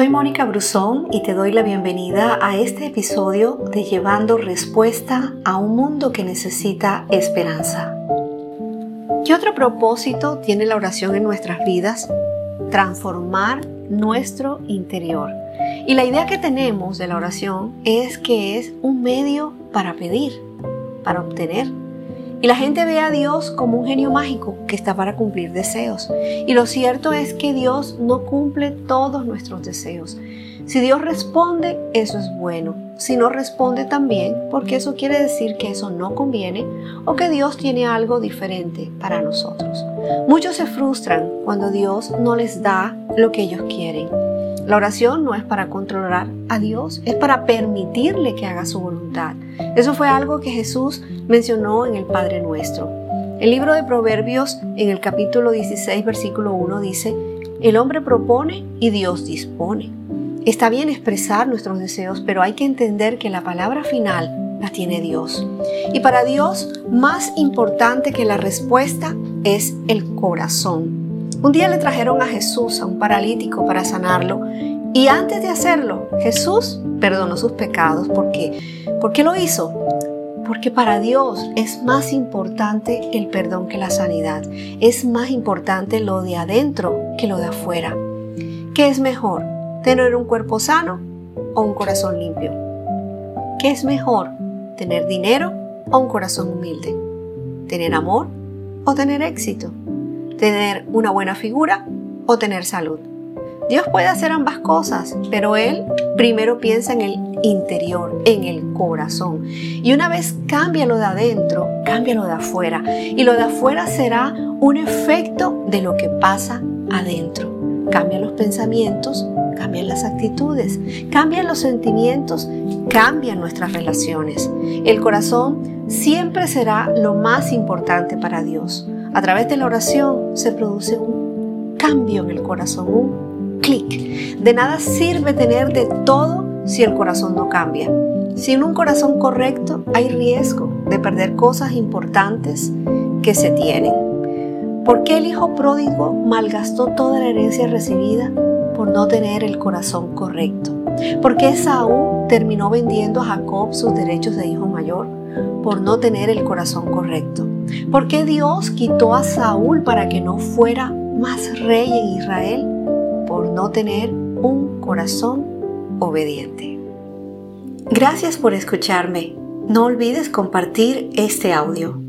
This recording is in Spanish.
Soy Mónica Brusón y te doy la bienvenida a este episodio de Llevando Respuesta a un mundo que necesita esperanza. ¿Qué otro propósito tiene la oración en nuestras vidas? Transformar nuestro interior. Y la idea que tenemos de la oración es que es un medio para pedir, para obtener y la gente ve a Dios como un genio mágico que está para cumplir deseos. Y lo cierto es que Dios no cumple todos nuestros deseos. Si Dios responde, eso es bueno. Si no responde también, porque eso quiere decir que eso no conviene o que Dios tiene algo diferente para nosotros. Muchos se frustran cuando Dios no les da lo que ellos quieren. La oración no es para controlar a Dios, es para permitirle que haga su voluntad. Eso fue algo que Jesús mencionó en el Padre Nuestro. El libro de Proverbios en el capítulo 16, versículo 1 dice, el hombre propone y Dios dispone. Está bien expresar nuestros deseos, pero hay que entender que la palabra final la tiene Dios. Y para Dios, más importante que la respuesta es el corazón. Un día le trajeron a Jesús a un paralítico para sanarlo y antes de hacerlo, Jesús perdonó sus pecados. ¿Por qué? ¿Por qué lo hizo? Porque para Dios es más importante el perdón que la sanidad. Es más importante lo de adentro que lo de afuera. ¿Qué es mejor? ¿Tener un cuerpo sano o un corazón limpio? ¿Qué es mejor? ¿Tener dinero o un corazón humilde? ¿Tener amor o tener éxito? Tener una buena figura o tener salud. Dios puede hacer ambas cosas, pero Él primero piensa en el interior, en el corazón. Y una vez cambia lo de adentro, cambia lo de afuera. Y lo de afuera será un efecto de lo que pasa adentro. Cambian los pensamientos, cambian las actitudes, cambian los sentimientos, cambian nuestras relaciones. El corazón siempre será lo más importante para Dios. A través de la oración se produce un cambio en el corazón, un clic. De nada sirve tener de todo si el corazón no cambia. Sin un corazón correcto hay riesgo de perder cosas importantes que se tienen. ¿Por qué el hijo pródigo malgastó toda la herencia recibida? Por no tener el corazón correcto. ¿Por qué Saúl terminó vendiendo a Jacob sus derechos de hijo mayor? Por no tener el corazón correcto. ¿Por qué Dios quitó a Saúl para que no fuera más rey en Israel? Por no tener un corazón obediente. Gracias por escucharme. No olvides compartir este audio.